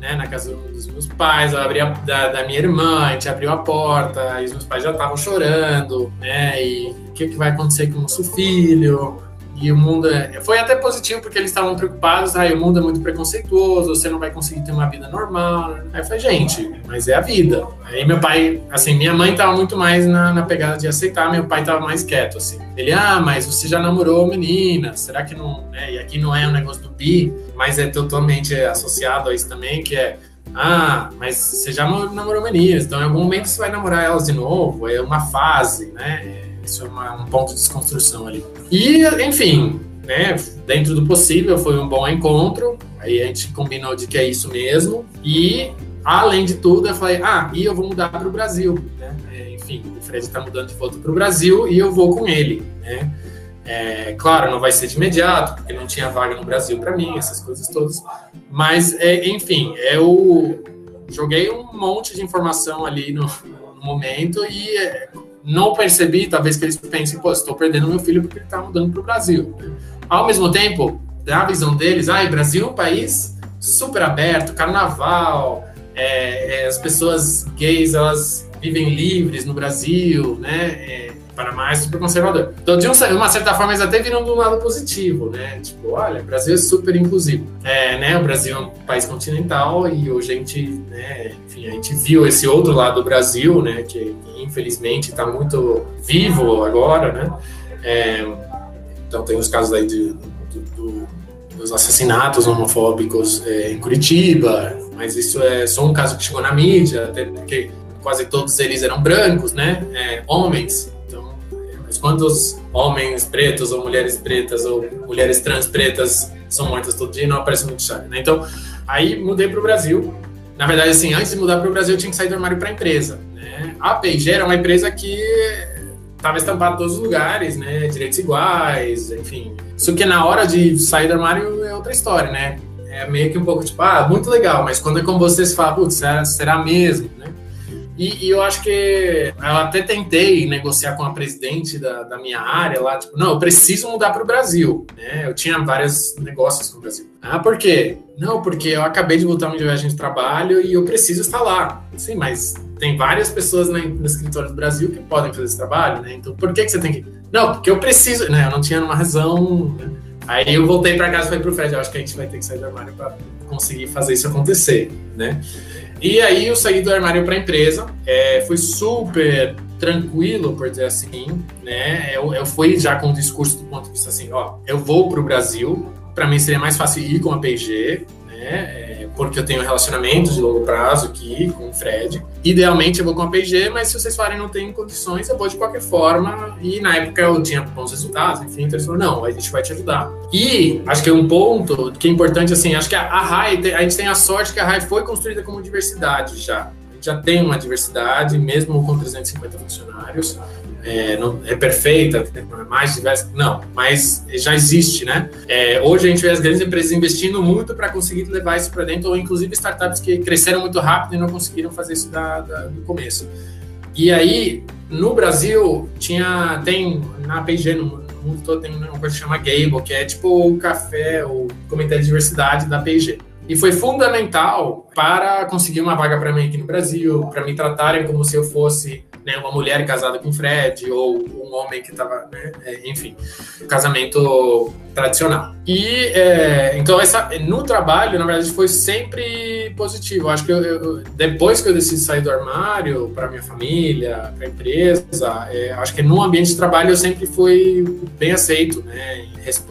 né, na casa dos meus pais, eu abri a, da, da, minha irmã, a gente abriu a porta, e os meus pais já estavam chorando, né, e o que, que vai acontecer com o nosso filho, e o mundo é... foi até positivo porque eles estavam preocupados, aí ah, o mundo é muito preconceituoso, você não vai conseguir ter uma vida normal. Aí eu falei, gente, mas é a vida. Aí meu pai, assim, minha mãe estava muito mais na, na, pegada de aceitar, meu pai estava mais quieto, assim. Ele, ah, mas você já namorou menina, será que não, né? E aqui não é um negócio do bi, mas é totalmente associado a isso também, que é ah, mas você já namorou meninas, então em algum momento você vai namorar elas de novo, é uma fase, né? Isso é uma, um ponto de desconstrução ali. E, enfim, né, dentro do possível, foi um bom encontro. Aí a gente combinou de que é isso mesmo. E, além de tudo, eu falei: ah, e eu vou mudar para o Brasil. Né? É, enfim, o Fred está mudando de volta para o Brasil e eu vou com ele. Né? É, claro, não vai ser de imediato, porque não tinha vaga no Brasil para mim, essas coisas todas. Mas, é, enfim, eu joguei um monte de informação ali no, no momento e é, não percebi, talvez que eles pensem, pô, estou perdendo meu filho porque ele está mudando para o Brasil. Ao mesmo tempo, da visão deles, ah, o Brasil é um país super aberto, carnaval, é, é, as pessoas gays, elas vivem livres no Brasil, né? É, Panamá é super conservador. Então, de uma certa forma, eles até viram do lado positivo, né? Tipo, olha, o Brasil é super inclusivo. É, né? O Brasil é um país continental e hoje a gente, né? Enfim, a gente viu esse outro lado do Brasil, né? Que infelizmente está muito vivo agora, né? É, então, tem os casos aí de, de dos assassinatos homofóbicos é, em Curitiba, mas isso é só um caso que chegou na mídia, até porque quase todos eles eram brancos, né? É, homens. Mas quantos homens pretos ou mulheres pretas ou mulheres trans pretas são mortas todo dia e não aparece muito chave, né? Então, aí mudei para o Brasil. Na verdade, assim, antes de mudar para o Brasil, eu tinha que sair do armário para empresa. Né? A P&G era uma empresa que estava estampada em todos os lugares, né? Direitos iguais, enfim. Isso que na hora de sair do armário é outra história, né? É meio que um pouco tipo, ah, muito legal, mas quando é com você, você fala, putz, será, será mesmo, né? E, e, eu acho que eu até tentei negociar com a presidente da, da minha área lá, tipo, não, eu preciso mudar para o Brasil. Né? Eu tinha vários negócios com o Brasil. Ah, por quê? Não, porque eu acabei de voltar uma viagem de trabalho e eu preciso estar lá. Sim, mas tem várias pessoas né, no escritório do Brasil que podem fazer esse trabalho, né? Então por que, que você tem que. Não, porque eu preciso, né? Eu não tinha uma razão. Né? Aí eu voltei para casa e falei pro Fred, eu acho que a gente vai ter que sair do armário para conseguir fazer isso acontecer, né? E aí eu saí do armário para a empresa, é, foi super tranquilo, por dizer assim, né? Eu, eu fui já com o discurso do ponto de vista assim, ó, eu vou para o Brasil, para mim seria mais fácil ir com a P&G, né? Porque eu tenho relacionamentos de longo prazo aqui com o Fred. Idealmente eu vou com a PG, mas se vocês falarem não tem condições, eu vou de qualquer forma. E na época eu tinha bons resultados, enfim, então eles falaram, não, a gente vai te ajudar. E acho que é um ponto que é importante, assim, acho que a, RAI, a gente tem a sorte que a RAI foi construída como diversidade já. Já tem uma diversidade, mesmo com 350 funcionários. É, não, é perfeita, é mais diversa, não, mas já existe, né? É, hoje a gente vê as grandes empresas investindo muito para conseguir levar isso para dentro, ou inclusive startups que cresceram muito rápido e não conseguiram fazer isso da, da, do começo. E aí, no Brasil, tinha, tem na P&G, no mundo todo, tem uma coisa que chama Gable, que é tipo o café, o comitê de diversidade da P&G. E foi fundamental para conseguir uma vaga para mim aqui no Brasil, para me tratarem como se eu fosse né, uma mulher casada com Fred ou um homem que estava, né, é, enfim, casamento tradicional. E é, então essa no trabalho, na verdade, foi sempre positivo. Acho que eu, eu, depois que eu decidi sair do armário para minha família, para a empresa, é, acho que no ambiente de trabalho eu sempre fui bem aceito, né,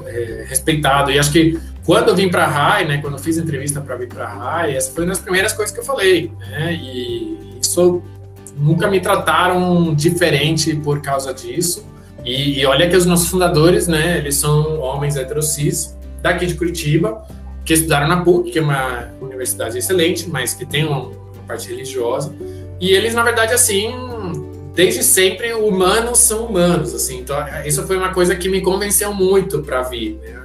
é, respeitado. E acho que quando eu vim para a RAI, né, quando eu fiz entrevista para vir para a RAI, essa foi uma das primeiras coisas que eu falei, né, e isso nunca me trataram diferente por causa disso. E, e, olha que os nossos fundadores, né, eles são homens heterocis daqui de Curitiba, que estudaram na PUC, que é uma universidade excelente, mas que tem uma, uma parte religiosa. E eles, na verdade, assim, desde sempre, humanos são humanos, assim. Então, isso foi uma coisa que me convenceu muito para vir. Né?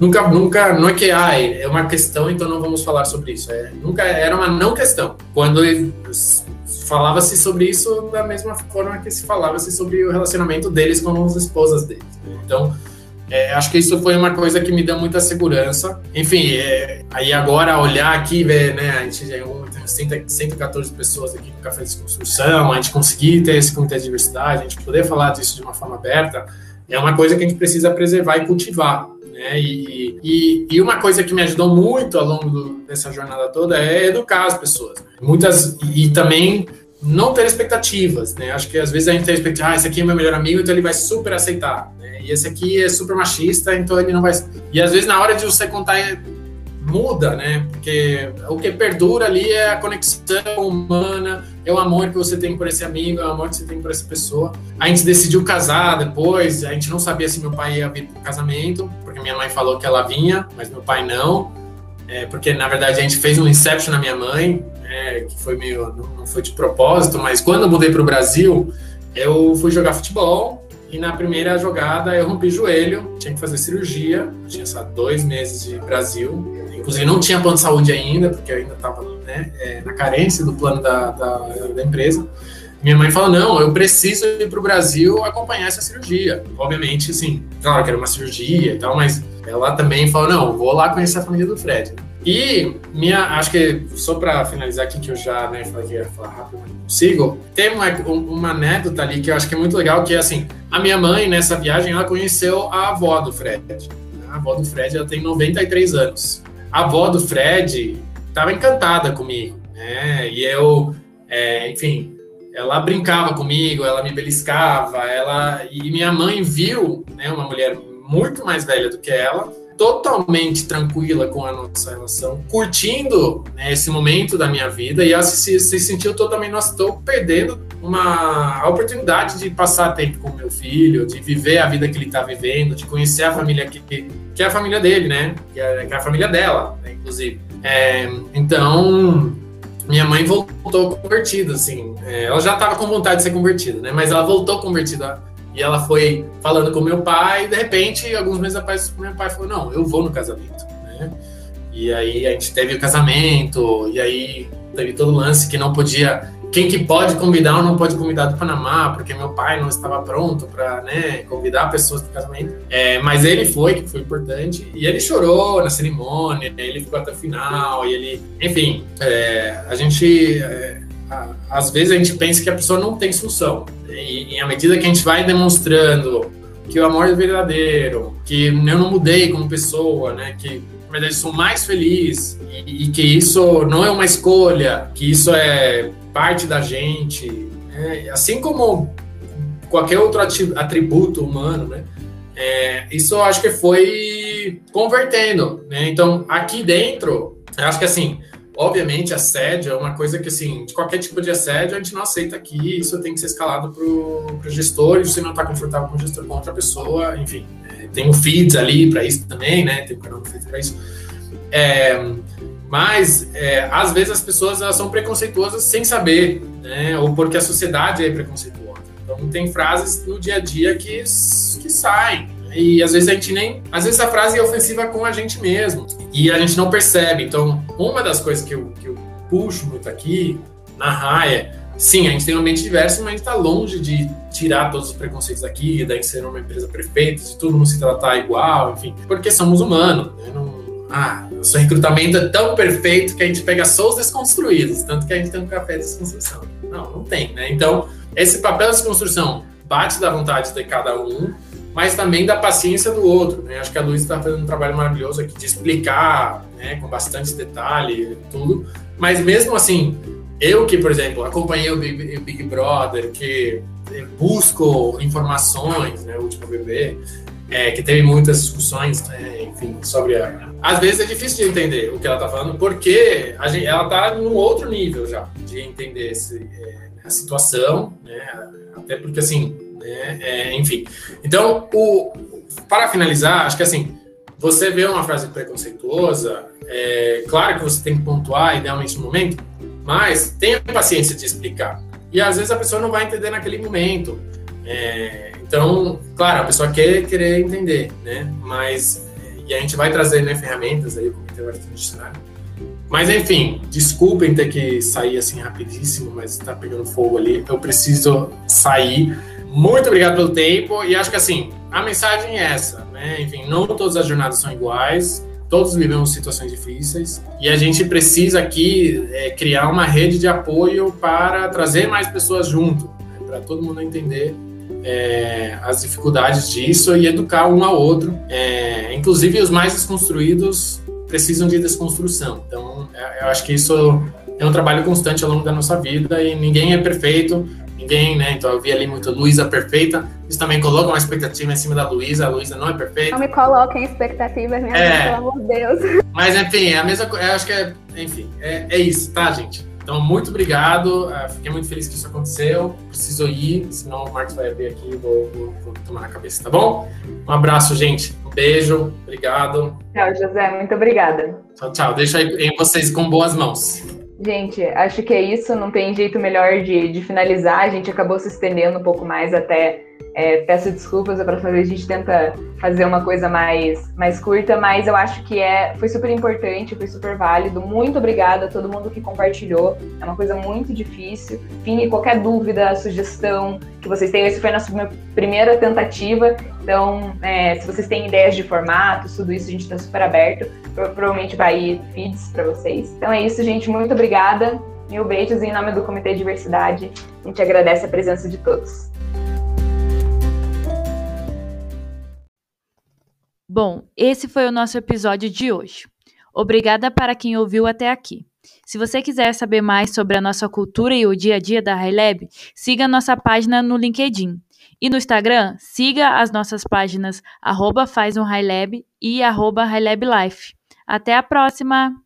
Nunca, nunca, não é que ah, é uma questão, então não vamos falar sobre isso. É, nunca era uma não questão. Quando falava-se sobre isso da mesma forma que se falava-se sobre o relacionamento deles com as esposas deles. Então, é, acho que isso foi uma coisa que me deu muita segurança. Enfim, é, aí agora olhar aqui, ver, né, a gente já tem 114 pessoas aqui no Café de Construção, a gente conseguir ter esse comitê de diversidade, a gente poder falar disso de uma forma aberta, é uma coisa que a gente precisa preservar e cultivar. Né? E, e, e, uma coisa que me ajudou muito ao longo do, dessa jornada toda é educar as pessoas. Né? Muitas, e também não ter expectativas, né? Acho que às vezes a gente tem expectativa, ah, esse aqui é meu melhor amigo, então ele vai super aceitar, né? E esse aqui é super machista, então ele não vai. E às vezes na hora de você contar muda, né? Porque o que perdura ali é a conexão humana, é o amor que você tem por esse amigo, é o amor que você tem por essa pessoa. A gente decidiu casar depois, a gente não sabia se meu pai ia vir para o casamento, porque minha mãe falou que ela vinha, mas meu pai não. É, porque na verdade a gente fez um inception na minha mãe, é, que foi meio não foi de propósito, mas quando eu mudei para o Brasil, eu fui jogar futebol e na primeira jogada eu rompi o joelho, tinha que fazer cirurgia, tinha só dois meses de Brasil, inclusive não tinha plano de saúde ainda, porque eu ainda estava né, é, na carência do plano da, da, da, empresa. Minha mãe falou: não, eu preciso ir para o Brasil acompanhar essa cirurgia. Obviamente, sim, claro que era uma cirurgia e tal, mas ela também falou: não, vou lá conhecer a família do Fred. E minha, acho que só para finalizar aqui, que eu já né, falei falar rápido, mas não consigo, tem uma, uma anedota ali que eu acho que é muito legal, que é assim: a minha mãe, nessa viagem, ela conheceu a avó do Fred. A avó do Fred, ela tem 93 anos a avó do Fred estava encantada comigo, né? E eu, é, enfim, ela brincava comigo, ela me beliscava, ela e minha mãe viu, né, uma mulher muito mais velha do que ela, totalmente tranquila com a nossa relação, curtindo né, esse momento da minha vida e ela se, se sentiu totalmente, nossa, estou perdendo uma oportunidade de passar tempo com meu filho, de viver a vida que ele está vivendo, de conhecer a família que, que é a família dele, né? Que é, que é a família dela, né, inclusive. É, então, minha mãe voltou convertida, assim. É, ela já estava com vontade de ser convertida, né? Mas ela voltou convertida e ela foi falando com meu pai, e de repente, alguns meses após, meu pai falou: Não, eu vou no casamento. Né? E aí a gente teve o casamento, e aí teve todo o lance que não podia. Quem que pode convidar ou não pode convidar do Panamá, porque meu pai não estava pronto para né, convidar pessoas para o casamento. É, mas ele foi, que foi importante, e ele chorou na cerimônia, ele ficou até o final, e ele. Enfim, é, a gente. É, às vezes a gente pensa que a pessoa não tem solução. E, à medida que a gente vai demonstrando que o amor é verdadeiro, que eu não mudei como pessoa, né? Que na verdade sou mais feliz e, e que isso não é uma escolha, que isso é parte da gente, né? assim como qualquer outro atributo humano, né? É, isso eu acho que foi convertendo, né? Então aqui dentro, eu acho que assim Obviamente, assédio é uma coisa que, assim, de qualquer tipo de assédio, a gente não aceita aqui, isso tem que ser escalado para o gestor, e se não está confortável com o gestor com outra pessoa, enfim. É, tem o feeds ali para isso também, né? Tem o canal do feeds para isso. É, mas, é, às vezes, as pessoas elas são preconceituosas sem saber, né? Ou porque a sociedade é preconceituosa. Então tem frases no dia a dia que, que saem. E às vezes a gente nem. Às vezes a frase é ofensiva com a gente mesmo. E a gente não percebe. Então, uma das coisas que eu, que eu puxo muito aqui na raia, sim, a gente tem uma mente diversa, mas a gente está longe de tirar todos os preconceitos aqui, daí ser uma empresa perfeita, de todo mundo se tratar igual, enfim, porque somos humanos. Né? Não, ah, o seu recrutamento é tão perfeito que a gente pega só os desconstruídos, tanto que a gente tem um café de desconstrução. Não, não tem, né? Então, esse papel de desconstrução bate da vontade de cada um, mas também da paciência do outro. Né? Acho que a Luísa está fazendo um trabalho maravilhoso aqui de explicar né, com bastante detalhe tudo, mas mesmo assim, eu que, por exemplo, acompanhei o Big, o Big Brother, que busco informações, né, o último bebê, é, que teve muitas discussões, né, enfim, sobre a... Às vezes é difícil de entender o que ela está falando, porque gente, ela está num outro nível já de entender esse, é, a situação, né, até porque, assim, né, é, enfim. Então, o, para finalizar, acho que, assim, você vê uma frase preconceituosa, é claro que você tem que pontuar, idealmente no momento, mas tenha paciência de explicar. E às vezes a pessoa não vai entender naquele momento. É, então, claro, a pessoa quer querer entender, né? Mas e a gente vai trazer né, ferramentas aí, como integração dicionário. Mas enfim, desculpem ter que sair assim rapidíssimo, mas está pegando fogo ali. Eu preciso sair. Muito obrigado pelo tempo e acho que assim a mensagem é essa, né? Enfim, não todas as jornadas são iguais. Todos vivemos situações difíceis e a gente precisa aqui é, criar uma rede de apoio para trazer mais pessoas junto, né? para todo mundo entender é, as dificuldades disso e educar um ao outro. É, inclusive, os mais desconstruídos precisam de desconstrução. Então, é, eu acho que isso é um trabalho constante ao longo da nossa vida e ninguém é perfeito, ninguém, né? Então eu vi ali muito Luísa perfeita. Isso também coloca uma expectativa em cima da Luísa. A Luísa não é perfeita. Não me coloquem expectativas, minha é, pelo amor de Deus. [LAUGHS] Mas enfim, é a mesma coisa. Acho que é, enfim, é, é isso, tá, gente? Então, muito obrigado. Uh, fiquei muito feliz que isso aconteceu. Preciso ir, senão o Marcos vai abrir aqui e vou, vou, vou, tomar na cabeça, tá bom? Um abraço, gente. Um beijo. Obrigado. Tchau, José. Muito obrigada. Tchau, tchau. Deixa aí vocês com boas mãos. Gente, acho que é isso. Não tem jeito melhor de, de finalizar. A gente acabou se estendendo um pouco mais até é, peço desculpas, para fazer a gente tenta fazer uma coisa mais, mais curta, mas eu acho que é, foi super importante, foi super válido. Muito obrigada a todo mundo que compartilhou. É uma coisa muito difícil. Enfim, qualquer dúvida, sugestão que vocês tenham, essa foi a nossa primeira tentativa. Então, é, se vocês têm ideias de formatos, tudo isso, a gente está super aberto. Provavelmente vai ir feeds para vocês. Então é isso, gente. Muito obrigada. Mil beijos em nome do Comitê de Diversidade. A gente agradece a presença de todos. Bom, esse foi o nosso episódio de hoje. Obrigada para quem ouviu até aqui. Se você quiser saber mais sobre a nossa cultura e o dia a dia da HiLab, siga nossa página no LinkedIn. E no Instagram, siga as nossas páginas arroba faz um e arroba Até a próxima!